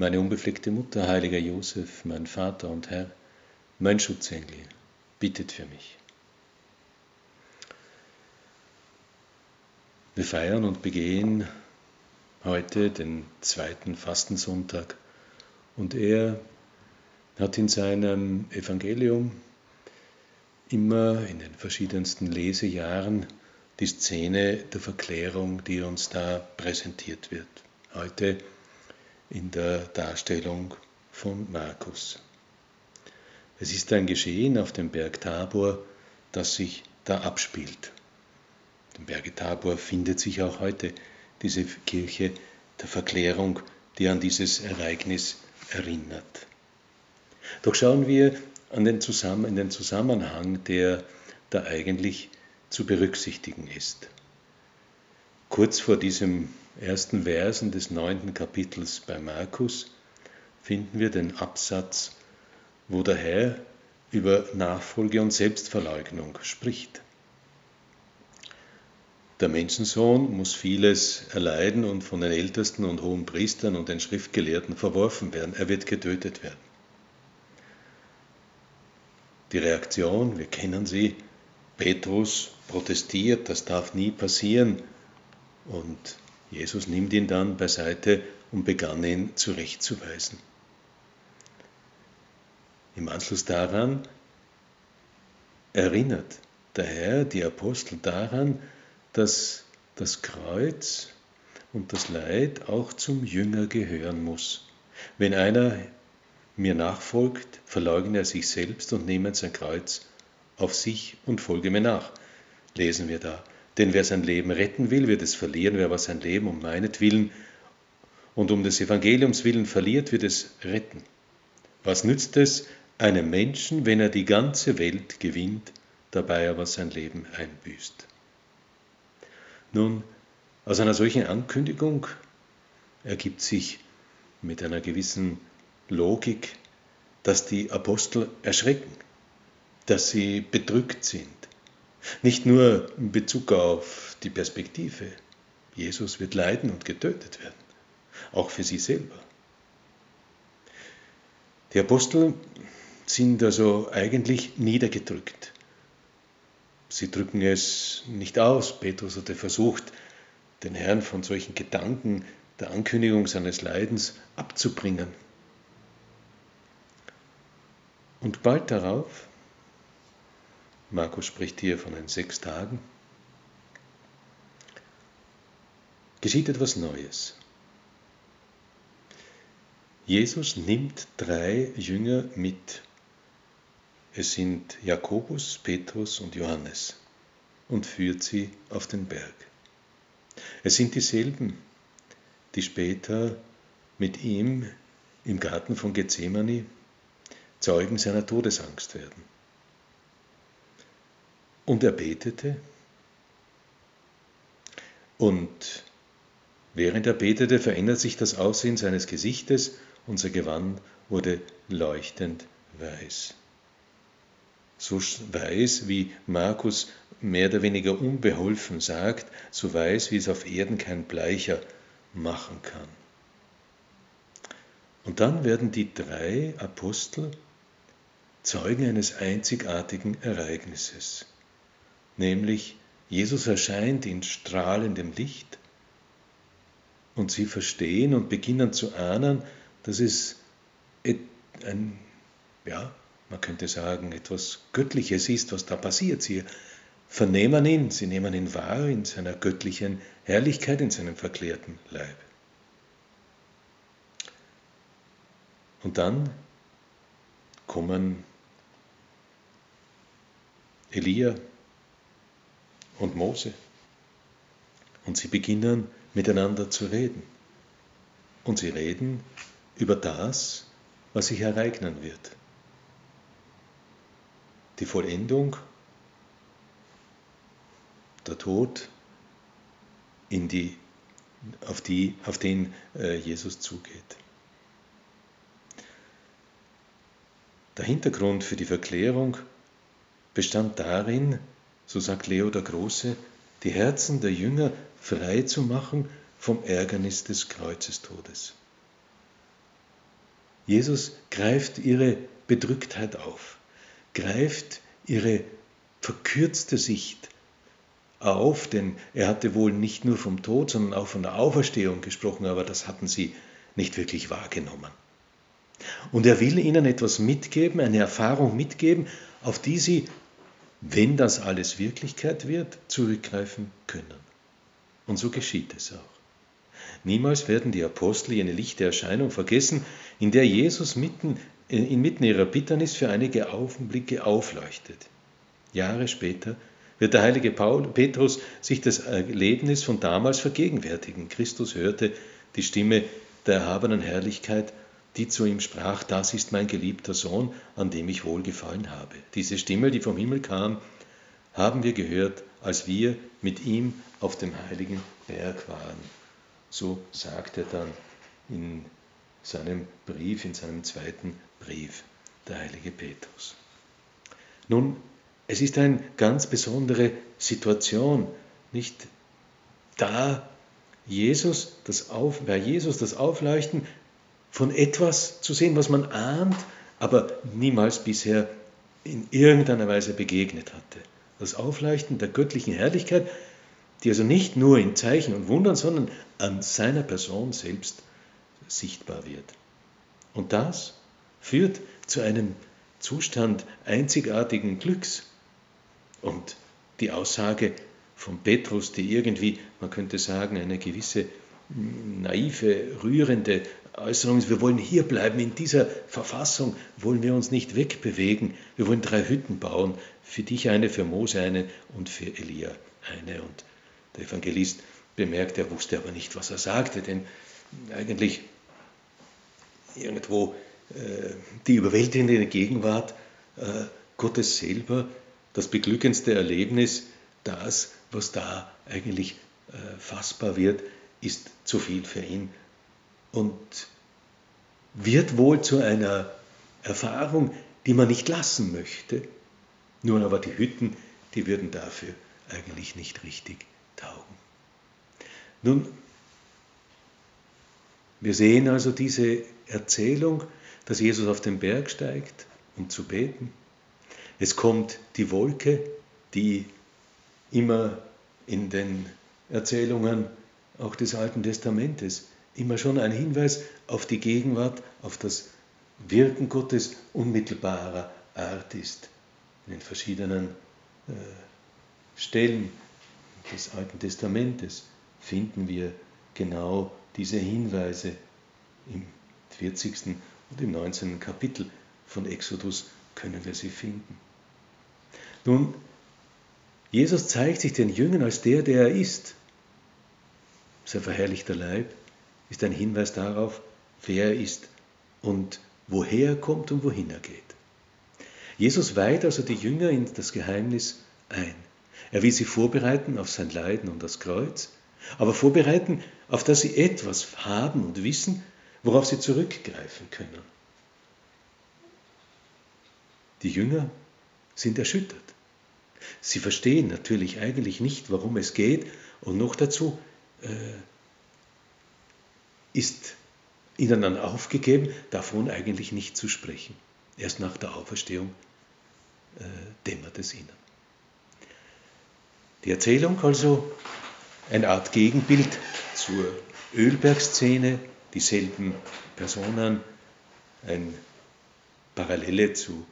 meine unbefleckte Mutter, heiliger Josef, mein Vater und Herr, mein Schutzengel, bittet für mich. Wir feiern und begehen heute den zweiten Fastensonntag und er hat in seinem Evangelium immer in den verschiedensten Lesejahren die Szene der Verklärung, die uns da präsentiert wird. Heute in der Darstellung von Markus. Es ist ein Geschehen auf dem Berg Tabor, das sich da abspielt. Dem Berge Tabor findet sich auch heute diese Kirche der Verklärung, die an dieses Ereignis erinnert. Doch schauen wir an den Zusammen in den Zusammenhang, der da eigentlich zu berücksichtigen ist. Kurz vor diesem ersten Versen des neunten Kapitels bei Markus finden wir den Absatz, wo der Herr über Nachfolge und Selbstverleugnung spricht. Der Menschensohn muss vieles erleiden und von den Ältesten und hohen Priestern und den Schriftgelehrten verworfen werden. Er wird getötet werden. Die Reaktion, wir kennen sie, Petrus protestiert, das darf nie passieren. Und Jesus nimmt ihn dann beiseite und begann ihn zurechtzuweisen. Im Anschluss daran erinnert der Herr die Apostel daran, dass das Kreuz und das Leid auch zum Jünger gehören muss. Wenn einer mir nachfolgt, verleugne er sich selbst und nehme sein Kreuz auf sich und folge mir nach. Lesen wir da. Denn wer sein Leben retten will, wird es verlieren. Wer aber sein Leben um meinetwillen und um des Evangeliums willen verliert, wird es retten. Was nützt es einem Menschen, wenn er die ganze Welt gewinnt, dabei aber sein Leben einbüßt? Nun, aus einer solchen Ankündigung ergibt sich mit einer gewissen Logik, dass die Apostel erschrecken, dass sie bedrückt sind, nicht nur in Bezug auf die Perspektive. Jesus wird leiden und getötet werden, auch für sie selber. Die Apostel sind also eigentlich niedergedrückt. Sie drücken es nicht aus. Petrus hatte versucht, den Herrn von solchen Gedanken der Ankündigung seines Leidens abzubringen. Und bald darauf Markus spricht hier von den sechs Tagen. Geschieht etwas Neues. Jesus nimmt drei Jünger mit. Es sind Jakobus, Petrus und Johannes und führt sie auf den Berg. Es sind dieselben, die später mit ihm im Garten von Gethsemane Zeugen seiner Todesangst werden. Und er betete. Und während er betete, verändert sich das Aussehen seines Gesichtes und sein Gewand wurde leuchtend weiß. So weiß, wie Markus mehr oder weniger unbeholfen sagt, so weiß, wie es auf Erden kein Bleicher machen kann. Und dann werden die drei Apostel Zeugen eines einzigartigen Ereignisses nämlich Jesus erscheint in strahlendem Licht und sie verstehen und beginnen zu ahnen, dass es ein, ja, man könnte sagen, etwas Göttliches ist, was da passiert. Sie vernehmen ihn, sie nehmen ihn wahr in seiner göttlichen Herrlichkeit, in seinem verklärten Leib. Und dann kommen Elia und Mose. Und sie beginnen miteinander zu reden. Und sie reden über das, was sich ereignen wird. Die Vollendung, der Tod, in die, auf, die, auf den äh, Jesus zugeht. Der Hintergrund für die Verklärung bestand darin, so sagt Leo der Große, die Herzen der Jünger frei zu machen vom Ärgernis des Kreuzestodes. Jesus greift ihre Bedrücktheit auf, greift ihre verkürzte Sicht auf, denn er hatte wohl nicht nur vom Tod, sondern auch von der Auferstehung gesprochen, aber das hatten sie nicht wirklich wahrgenommen. Und er will ihnen etwas mitgeben, eine Erfahrung mitgeben, auf die sie, wenn das alles Wirklichkeit wird, zurückgreifen können. Und so geschieht es auch. Niemals werden die Apostel jene lichte Erscheinung vergessen, in der Jesus mitten, inmitten ihrer Bitternis für einige Augenblicke aufleuchtet. Jahre später wird der heilige Paul, Petrus sich das Erlebnis von damals vergegenwärtigen. Christus hörte die Stimme der erhabenen Herrlichkeit, die zu ihm sprach, das ist mein geliebter Sohn, an dem ich wohlgefallen habe. Diese Stimme, die vom Himmel kam, haben wir gehört, als wir mit ihm auf dem heiligen Berg waren. So sagt er dann in seinem Brief, in seinem zweiten Brief, der heilige Petrus. Nun, es ist eine ganz besondere Situation, nicht da Jesus das Auf, bei Jesus das Aufleuchten von etwas zu sehen, was man ahnt, aber niemals bisher in irgendeiner Weise begegnet hatte. Das Aufleuchten der göttlichen Herrlichkeit, die also nicht nur in Zeichen und Wundern, sondern an seiner Person selbst sichtbar wird. Und das führt zu einem Zustand einzigartigen Glücks. Und die Aussage von Petrus, die irgendwie, man könnte sagen, eine gewisse naive, rührende Äußerung ist, wir wollen hier bleiben, in dieser Verfassung wollen wir uns nicht wegbewegen, wir wollen drei Hütten bauen, für dich eine, für Mose eine und für Elia eine. Und der Evangelist bemerkt, er wusste aber nicht, was er sagte, denn eigentlich irgendwo äh, die überwältigende Gegenwart äh, Gottes selber, das beglückendste Erlebnis, das, was da eigentlich äh, fassbar wird, ist zu viel für ihn und wird wohl zu einer Erfahrung, die man nicht lassen möchte. Nun aber die Hütten, die würden dafür eigentlich nicht richtig taugen. Nun, wir sehen also diese Erzählung, dass Jesus auf den Berg steigt, um zu beten. Es kommt die Wolke, die immer in den Erzählungen auch des Alten Testamentes immer schon ein Hinweis auf die Gegenwart, auf das Wirken Gottes unmittelbarer Art ist. In den verschiedenen äh, Stellen des Alten Testamentes finden wir genau diese Hinweise im 40. und im 19. Kapitel von Exodus können wir sie finden. Nun, Jesus zeigt sich den Jüngern als der, der er ist. Sein verherrlichter Leib ist ein Hinweis darauf, wer er ist und woher er kommt und wohin er geht. Jesus weiht also die Jünger in das Geheimnis ein. Er will sie vorbereiten auf sein Leiden und das Kreuz, aber vorbereiten, auf dass sie etwas haben und wissen, worauf sie zurückgreifen können. Die Jünger sind erschüttert. Sie verstehen natürlich eigentlich nicht, warum es geht und noch dazu ist ihnen dann aufgegeben, davon eigentlich nicht zu sprechen. Erst nach der Auferstehung äh, dämmert es ihnen. Die Erzählung also eine Art Gegenbild zur Ölbergszene, dieselben Personen, eine Parallele zu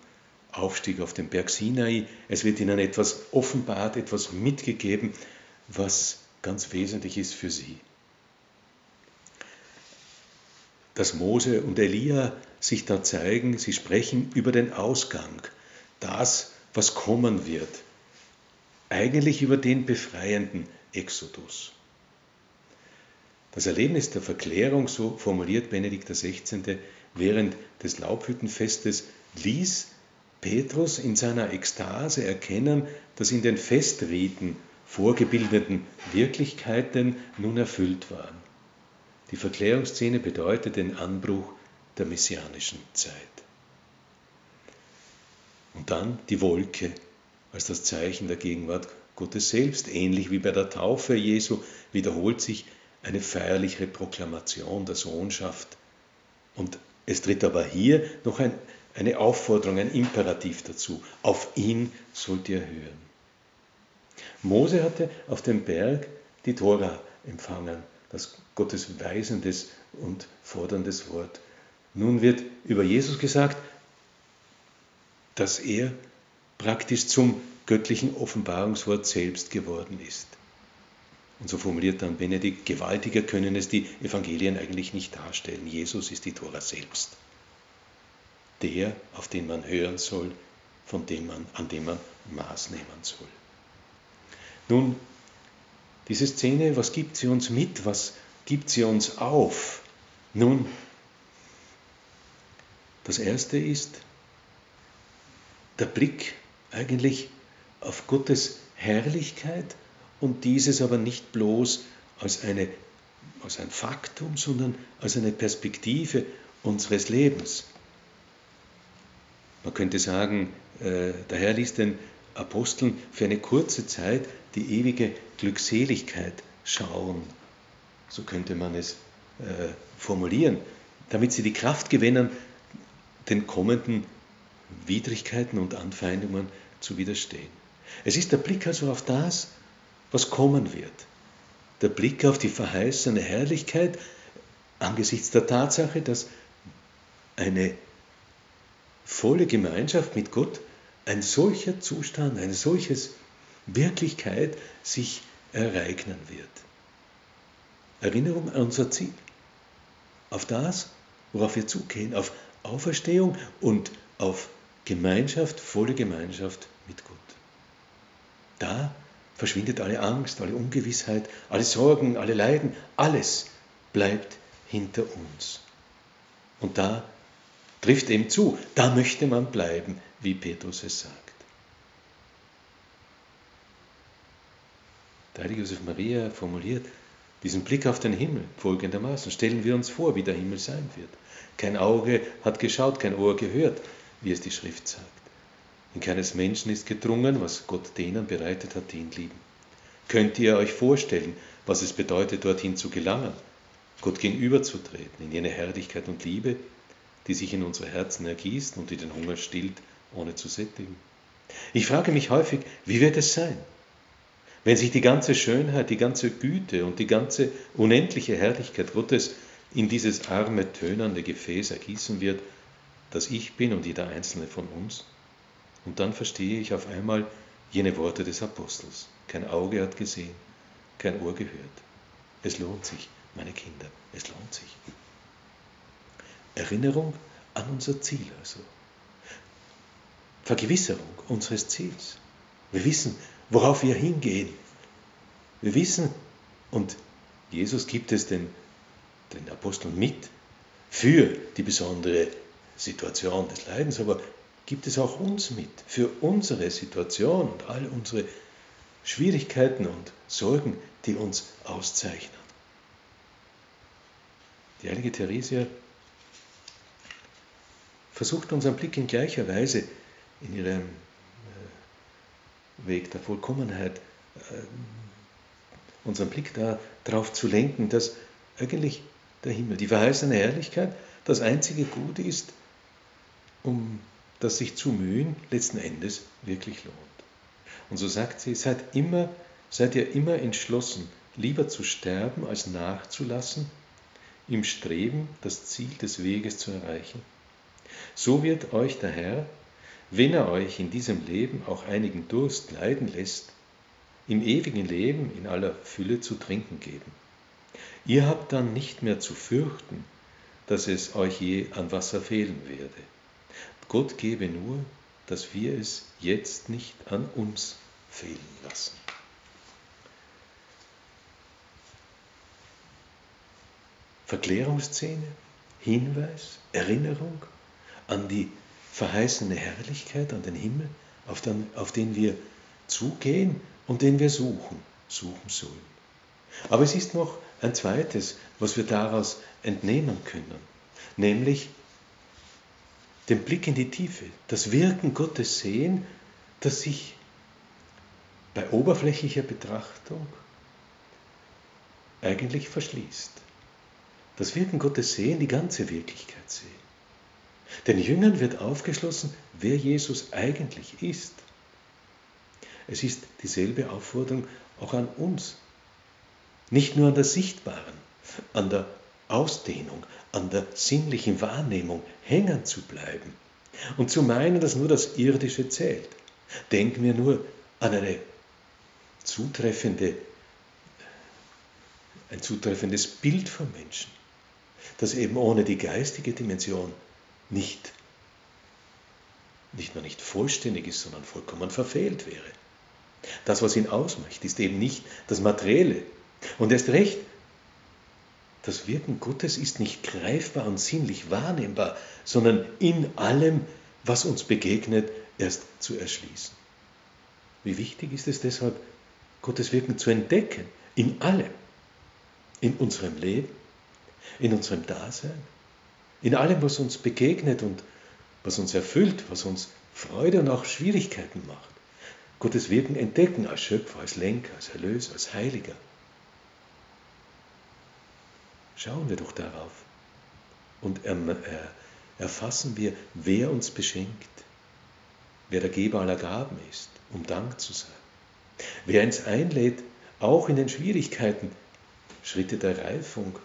Aufstieg auf den Berg Sinai. Es wird ihnen etwas offenbart, etwas mitgegeben, was ganz wesentlich ist für sie. Dass Mose und Elia sich da zeigen, sie sprechen über den Ausgang, das, was kommen wird, eigentlich über den befreienden Exodus. Das Erlebnis der Verklärung, so formuliert Benedikt XVI., während des Laubhüttenfestes ließ Petrus in seiner Ekstase erkennen, dass in den Festriten vorgebildeten Wirklichkeiten nun erfüllt waren. Die Verklärungsszene bedeutet den Anbruch der messianischen Zeit. Und dann die Wolke als das Zeichen der Gegenwart Gottes selbst. Ähnlich wie bei der Taufe Jesu wiederholt sich eine feierliche Proklamation der Sohnschaft. Und es tritt aber hier noch ein, eine Aufforderung, ein Imperativ dazu. Auf ihn sollt ihr hören. Mose hatte auf dem Berg die Tora empfangen, das Gottes weisendes und forderndes Wort. Nun wird über Jesus gesagt, dass er praktisch zum göttlichen Offenbarungswort selbst geworden ist. Und so formuliert dann Benedikt, gewaltiger können es die Evangelien eigentlich nicht darstellen. Jesus ist die Tora selbst. Der, auf den man hören soll, von dem man, an dem man Maß nehmen soll. Nun, diese Szene, was gibt sie uns mit? Was gibt sie uns auf? Nun, das erste ist der Blick eigentlich auf Gottes Herrlichkeit und dieses aber nicht bloß als, eine, als ein Faktum, sondern als eine Perspektive unseres Lebens. Man könnte sagen, äh, der Herr ließ den Aposteln für eine kurze Zeit die ewige Glückseligkeit schauen. So könnte man es äh, formulieren, damit sie die Kraft gewinnen, den kommenden Widrigkeiten und Anfeindungen zu widerstehen. Es ist der Blick also auf das, was kommen wird. Der Blick auf die verheißene Herrlichkeit angesichts der Tatsache, dass eine volle Gemeinschaft mit Gott, ein solcher Zustand, eine solche Wirklichkeit sich ereignen wird. Erinnerung an unser Ziel, auf das, worauf wir zugehen, auf Auferstehung und auf Gemeinschaft, volle Gemeinschaft mit Gott. Da verschwindet alle Angst, alle Ungewissheit, alle Sorgen, alle Leiden, alles bleibt hinter uns. Und da trifft eben zu, da möchte man bleiben, wie Petrus es sagt. Der heilige Josef Maria formuliert diesen Blick auf den Himmel folgendermaßen. Stellen wir uns vor, wie der Himmel sein wird. Kein Auge hat geschaut, kein Ohr gehört, wie es die Schrift sagt. In keines Menschen ist gedrungen, was Gott denen bereitet hat, die ihn lieben. Könnt ihr euch vorstellen, was es bedeutet, dorthin zu gelangen, Gott gegenüberzutreten, in jene Herrlichkeit und Liebe, die sich in unsere Herzen ergießt und die den Hunger stillt, ohne zu sättigen? Ich frage mich häufig, wie wird es sein, wenn sich die ganze Schönheit, die ganze Güte und die ganze unendliche Herrlichkeit Gottes in dieses arme, tönernde Gefäß ergießen wird, das ich bin und jeder einzelne von uns? Und dann verstehe ich auf einmal jene Worte des Apostels. Kein Auge hat gesehen, kein Ohr gehört. Es lohnt sich, meine Kinder, es lohnt sich. Erinnerung an unser Ziel also. Vergewisserung unseres Ziels. Wir wissen, worauf wir hingehen. Wir wissen, und Jesus gibt es den, den Aposteln mit, für die besondere Situation des Leidens, aber gibt es auch uns mit, für unsere Situation und all unsere Schwierigkeiten und Sorgen, die uns auszeichnen. Die heilige Theresia versucht unseren Blick in gleicher Weise in ihrem Weg der Vollkommenheit, äh, unseren Blick darauf zu lenken, dass eigentlich der Himmel, die verheißene Herrlichkeit, das einzige Gute ist, um das sich zu mühen letzten Endes wirklich lohnt. Und so sagt sie, seid immer, seid ihr immer entschlossen, lieber zu sterben, als nachzulassen, im Streben, das Ziel des Weges zu erreichen. So wird euch der Herr, wenn er euch in diesem Leben auch einigen Durst leiden lässt, im ewigen Leben in aller Fülle zu trinken geben. Ihr habt dann nicht mehr zu fürchten, dass es euch je an Wasser fehlen werde. Gott gebe nur, dass wir es jetzt nicht an uns fehlen lassen. Verklärungsszene, Hinweis, Erinnerung an die verheißene Herrlichkeit, an den Himmel, auf den, auf den wir zugehen und den wir suchen, suchen sollen. Aber es ist noch ein zweites, was wir daraus entnehmen können, nämlich den Blick in die Tiefe, das Wirken Gottes sehen, das sich bei oberflächlicher Betrachtung eigentlich verschließt. Das Wirken Gottes sehen, die ganze Wirklichkeit sehen. Den Jüngern wird aufgeschlossen, wer Jesus eigentlich ist. Es ist dieselbe Aufforderung auch an uns. Nicht nur an der sichtbaren, an der Ausdehnung, an der sinnlichen Wahrnehmung hängen zu bleiben und zu meinen, dass nur das Irdische zählt. Denken wir nur an eine zutreffende, ein zutreffendes Bild von Menschen, das eben ohne die geistige Dimension nicht, nicht nur nicht vollständig ist, sondern vollkommen verfehlt wäre. Das, was ihn ausmacht, ist eben nicht das Materielle. Und erst recht, das Wirken Gottes ist nicht greifbar und sinnlich wahrnehmbar, sondern in allem, was uns begegnet, erst zu erschließen. Wie wichtig ist es deshalb, Gottes Wirken zu entdecken, in allem, in unserem Leben, in unserem Dasein, in allem, was uns begegnet und was uns erfüllt, was uns Freude und auch Schwierigkeiten macht. Gottes Wirken entdecken als Schöpfer, als Lenker, als Erlöser, als Heiliger. Schauen wir doch darauf und erfassen wir, wer uns beschenkt, wer der Geber aller Gaben ist, um Dank zu sein. Wer uns einlädt, auch in den Schwierigkeiten Schritte der Reifung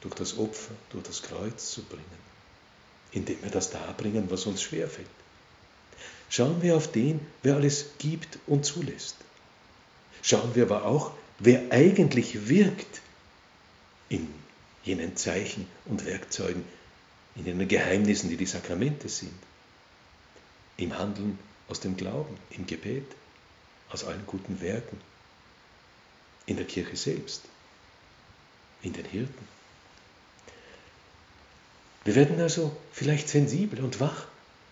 durch das Opfer, durch das Kreuz zu bringen, indem wir das darbringen, was uns schwerfällt. Schauen wir auf den, wer alles gibt und zulässt. Schauen wir aber auch, wer eigentlich wirkt in jenen Zeichen und Werkzeugen, in den Geheimnissen, die die Sakramente sind. Im Handeln aus dem Glauben, im Gebet, aus allen guten Werken, in der Kirche selbst, in den Hirten. Wir werden also vielleicht sensibel und wach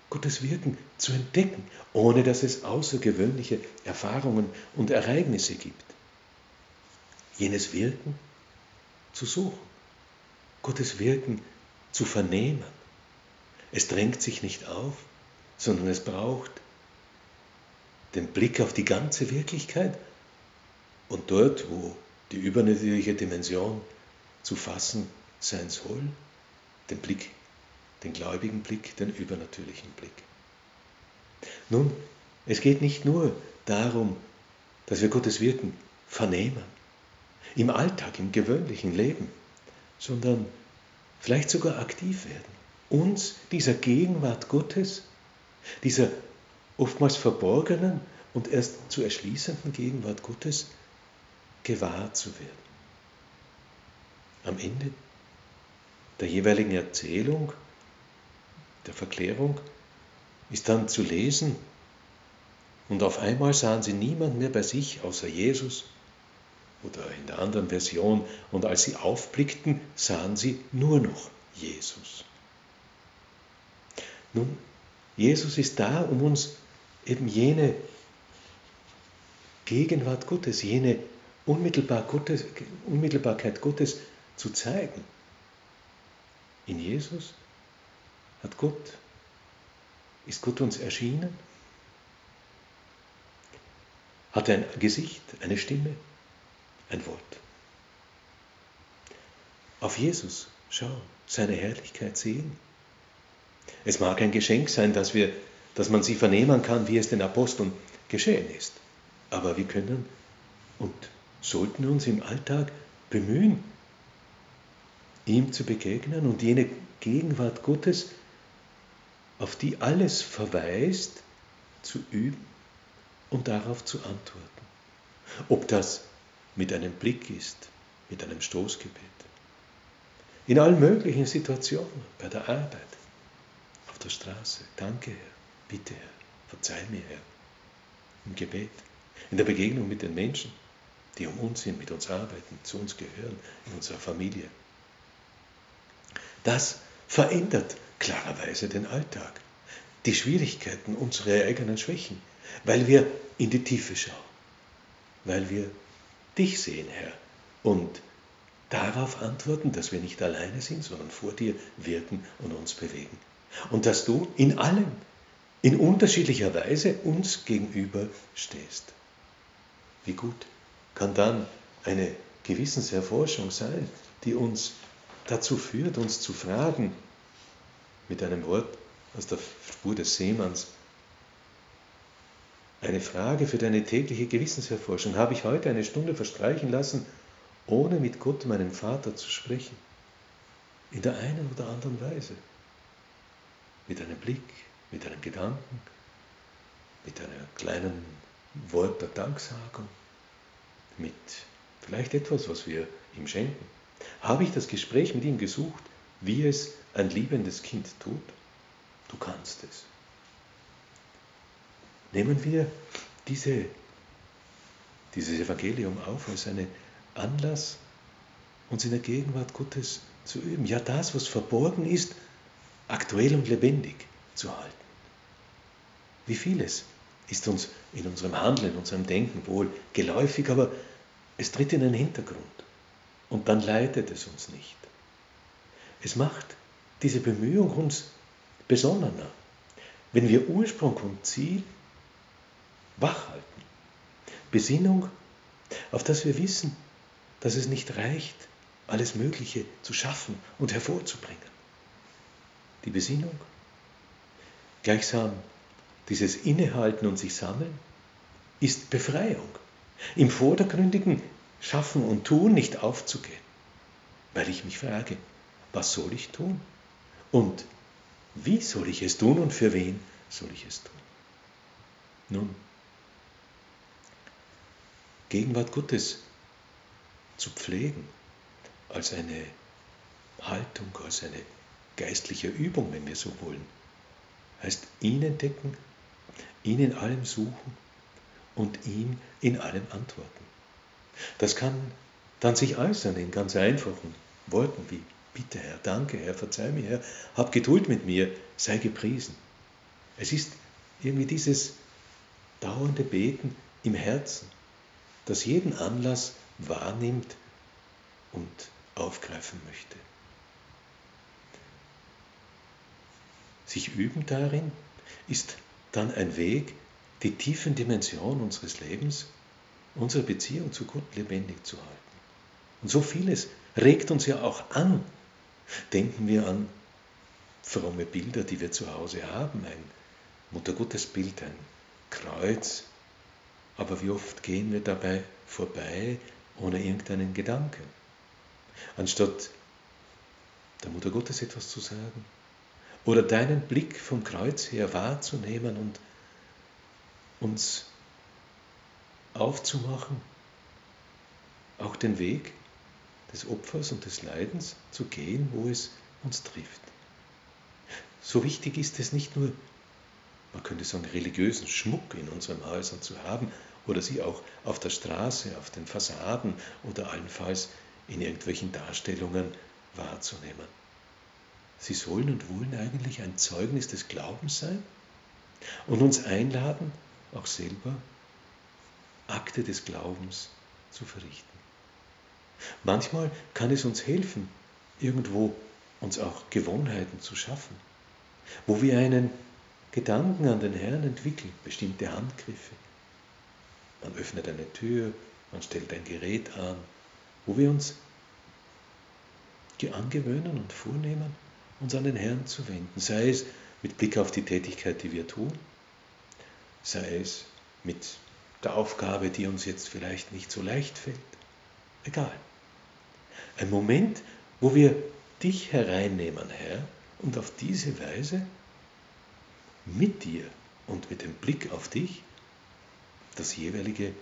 Gottes Wirken zu entdecken, ohne dass es außergewöhnliche Erfahrungen und Ereignisse gibt. Jenes Wirken zu suchen, Gottes Wirken zu vernehmen. Es drängt sich nicht auf, sondern es braucht den Blick auf die ganze Wirklichkeit und dort, wo die übernatürliche Dimension zu fassen sein soll, den Blick den gläubigen Blick, den übernatürlichen Blick. Nun, es geht nicht nur darum, dass wir Gottes Wirken vernehmen, im Alltag, im gewöhnlichen Leben, sondern vielleicht sogar aktiv werden, uns dieser Gegenwart Gottes, dieser oftmals verborgenen und erst zu erschließenden Gegenwart Gottes gewahr zu werden. Am Ende der jeweiligen Erzählung der Verklärung ist dann zu lesen, und auf einmal sahen sie niemand mehr bei sich außer Jesus. Oder in der anderen Version, und als sie aufblickten, sahen sie nur noch Jesus. Nun, Jesus ist da, um uns eben jene Gegenwart Gottes, jene Unmittelbar Gottes, Unmittelbarkeit Gottes zu zeigen. In Jesus hat Gott, ist Gott uns erschienen? Hat er ein Gesicht, eine Stimme, ein Wort? Auf Jesus schauen, seine Herrlichkeit sehen. Es mag ein Geschenk sein, dass, wir, dass man sie vernehmen kann, wie es den Aposteln geschehen ist. Aber wir können und sollten uns im Alltag bemühen, ihm zu begegnen und jene Gegenwart Gottes auf die alles verweist, zu üben und darauf zu antworten. Ob das mit einem Blick ist, mit einem Stoßgebet. In allen möglichen Situationen, bei der Arbeit, auf der Straße. Danke, Herr. Bitte, Herr. Verzeih mir, Herr. Im Gebet, in der Begegnung mit den Menschen, die um uns sind, mit uns arbeiten, zu uns gehören, in unserer Familie. Das verändert klarerweise den Alltag, die Schwierigkeiten, unsere eigenen Schwächen, weil wir in die Tiefe schauen, weil wir dich sehen, Herr, und darauf antworten, dass wir nicht alleine sind, sondern vor dir wirken und uns bewegen. Und dass du in allem, in unterschiedlicher Weise uns gegenüber stehst. Wie gut kann dann eine Gewissenserforschung sein, die uns dazu führt, uns zu fragen, mit einem Wort aus der Spur des Seemanns, eine Frage für deine tägliche Gewissenserforschung. Habe ich heute eine Stunde verstreichen lassen, ohne mit Gott, meinem Vater, zu sprechen? In der einen oder anderen Weise. Mit einem Blick, mit einem Gedanken, mit einem kleinen Wort der Danksagung, mit vielleicht etwas, was wir ihm schenken. Habe ich das Gespräch mit ihm gesucht, wie es ein liebendes Kind tut? Du kannst es. Nehmen wir diese, dieses Evangelium auf als einen Anlass, uns in der Gegenwart Gottes zu üben. Ja, das, was verborgen ist, aktuell und lebendig zu halten. Wie vieles ist uns in unserem Handeln, in unserem Denken wohl geläufig, aber es tritt in den Hintergrund und dann leitet es uns nicht. Es macht diese Bemühung uns besonnener, wenn wir Ursprung und Ziel wachhalten. Besinnung, auf das wir wissen, dass es nicht reicht, alles Mögliche zu schaffen und hervorzubringen. Die Besinnung, gleichsam dieses Innehalten und sich sammeln, ist Befreiung. Im vordergründigen Schaffen und Tun nicht aufzugehen, weil ich mich frage, was soll ich tun? Und wie soll ich es tun und für wen soll ich es tun? Nun, Gegenwart Gottes zu pflegen als eine Haltung, als eine geistliche Übung, wenn wir so wollen, heißt ihn entdecken, ihn in allem suchen und ihm in allem antworten. Das kann dann sich äußern in ganz einfachen Worten wie Bitte Herr, danke Herr, verzeih mir Herr, hab Geduld mit mir, sei gepriesen. Es ist irgendwie dieses dauernde Beten im Herzen, das jeden Anlass wahrnimmt und aufgreifen möchte. Sich üben darin ist dann ein Weg, die tiefen Dimensionen unseres Lebens, unsere Beziehung zu Gott lebendig zu halten. Und so vieles regt uns ja auch an. Denken wir an fromme Bilder, die wir zu Hause haben, ein Muttergottesbild, ein Kreuz. Aber wie oft gehen wir dabei vorbei ohne irgendeinen Gedanken? Anstatt der Mutter Gottes etwas zu sagen oder deinen Blick vom Kreuz her wahrzunehmen und uns aufzumachen, auch den Weg des Opfers und des Leidens zu gehen, wo es uns trifft. So wichtig ist es nicht nur, man könnte sagen, religiösen Schmuck in unseren Häusern zu haben oder sie auch auf der Straße, auf den Fassaden oder allenfalls in irgendwelchen Darstellungen wahrzunehmen. Sie sollen und wollen eigentlich ein Zeugnis des Glaubens sein und uns einladen, auch selber Akte des Glaubens zu verrichten. Manchmal kann es uns helfen, irgendwo uns auch Gewohnheiten zu schaffen, wo wir einen Gedanken an den Herrn entwickeln, bestimmte Handgriffe. Man öffnet eine Tür, man stellt ein Gerät an, wo wir uns angewöhnen und vornehmen, uns an den Herrn zu wenden, sei es mit Blick auf die Tätigkeit, die wir tun, sei es mit der Aufgabe, die uns jetzt vielleicht nicht so leicht fällt. Egal. Ein Moment, wo wir dich hereinnehmen, Herr, und auf diese Weise mit dir und mit dem Blick auf dich das jeweilige,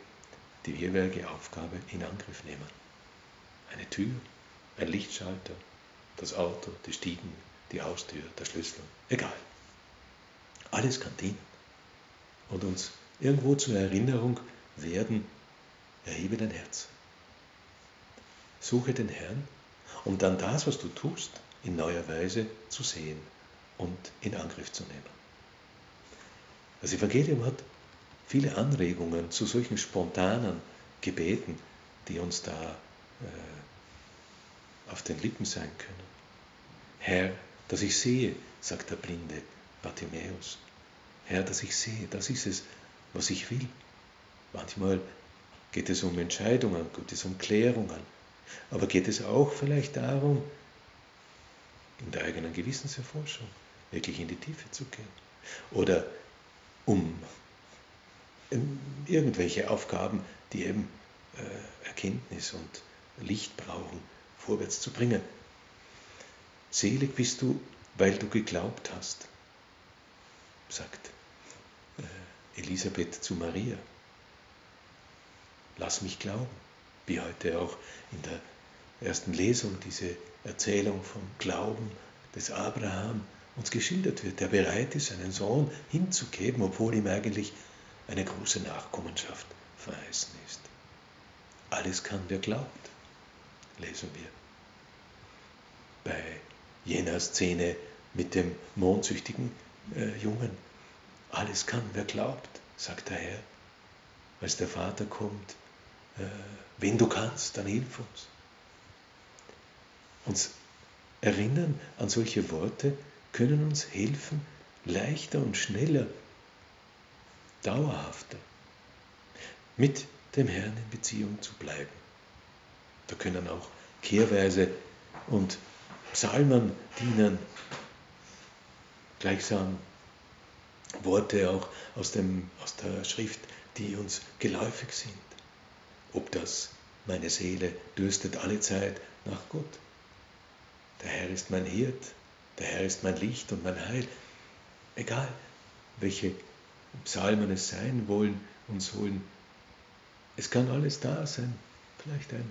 die jeweilige Aufgabe in Angriff nehmen. Eine Tür, ein Lichtschalter, das Auto, die Stiegen, die Haustür, der Schlüssel, egal. Alles kann dienen und uns irgendwo zur Erinnerung werden, erhebe dein Herz. Suche den Herrn, um dann das, was du tust, in neuer Weise zu sehen und in Angriff zu nehmen. Das Evangelium hat viele Anregungen zu solchen spontanen Gebeten, die uns da äh, auf den Lippen sein können. Herr, dass ich sehe, sagt der blinde Bartimäus. Herr, dass ich sehe, das ist es, was ich will. Manchmal geht es um Entscheidungen, geht es um Klärungen, aber geht es auch vielleicht darum, in der eigenen Gewissenserforschung wirklich in die Tiefe zu gehen oder um irgendwelche Aufgaben, die eben äh, Erkenntnis und Licht brauchen, vorwärts zu bringen. Selig bist du, weil du geglaubt hast, sagt Elisabeth zu Maria. Lass mich glauben, wie heute auch in der ersten Lesung diese Erzählung vom Glauben des Abraham uns geschildert wird, der bereit ist, seinen Sohn hinzugeben, obwohl ihm eigentlich eine große Nachkommenschaft verheißen ist. Alles kann, wer glaubt, lesen wir. Bei jener Szene mit dem mondsüchtigen äh, Jungen. Alles kann, wer glaubt, sagt der Herr. Als der Vater kommt, äh, wenn du kannst, dann hilf uns. Uns erinnern an solche Worte können uns helfen, leichter und schneller, dauerhafter mit dem Herrn in Beziehung zu bleiben. Da können auch Kehrweise und Psalmen dienen, gleichsam Worte auch aus, dem, aus der Schrift, die uns geläufig sind. Ob das meine Seele dürstet alle Zeit nach Gott. Der Herr ist mein Hirt, der Herr ist mein Licht und mein Heil. Egal, welche Psalmen es sein wollen und sollen, es kann alles da sein. Vielleicht ein,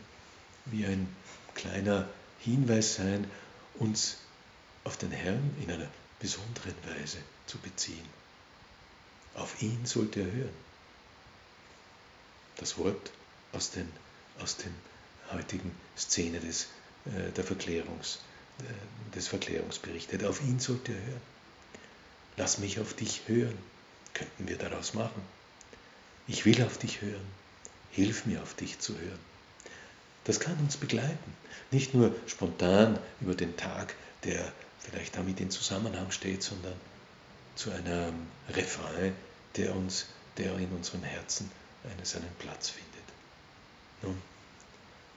wie ein kleiner Hinweis sein, uns auf den Herrn in einer besonderen Weise zu beziehen. Auf ihn sollt ihr hören. Das Wort aus, den, aus den heutigen Szene des, äh, der Verklärungs, äh, des Verklärungsberichtes. Auf ihn sollt ihr hören. Lass mich auf dich hören, könnten wir daraus machen. Ich will auf dich hören. Hilf mir auf dich zu hören. Das kann uns begleiten. Nicht nur spontan über den Tag, der vielleicht damit in Zusammenhang steht, sondern zu einem Refrain, der uns, der in unserem Herzen einen, seinen Platz findet. Nun,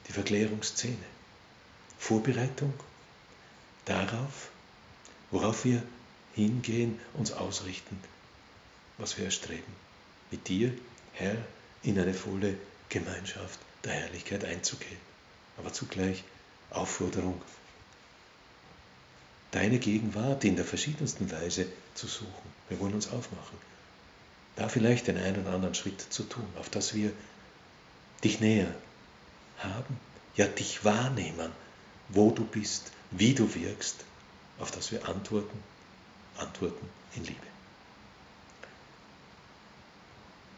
die Verklärungsszene. Vorbereitung darauf, worauf wir hingehen, uns ausrichten, was wir erstreben. Mit dir, Herr, in eine volle Gemeinschaft der Herrlichkeit einzugehen. Aber zugleich Aufforderung, deine Gegenwart in der verschiedensten Weise zu suchen. Wir wollen uns aufmachen, da vielleicht den einen oder anderen Schritt zu tun, auf dass wir dich näher haben, ja dich wahrnehmen, wo du bist, wie du wirkst, auf das wir antworten, antworten in Liebe.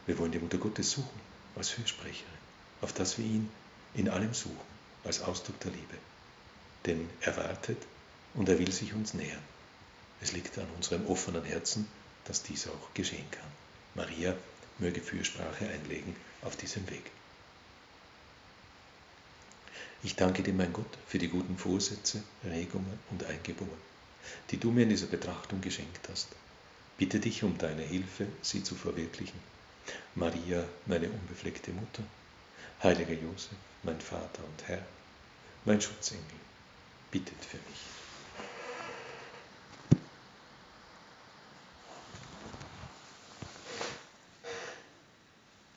Wir wollen die Mutter Gottes suchen als Fürsprecherin, auf das wir ihn in allem suchen, als Ausdruck der Liebe. Denn er wartet und er will sich uns nähern. Es liegt an unserem offenen Herzen, dass dies auch geschehen kann. Maria möge Fürsprache einlegen auf diesem Weg. Ich danke dir, mein Gott, für die guten Vorsätze, Regungen und Eingebungen, die du mir in dieser Betrachtung geschenkt hast. Bitte dich um deine Hilfe, sie zu verwirklichen. Maria, meine unbefleckte Mutter, heiliger Josef, mein Vater und Herr, mein Schutzengel, bittet für mich.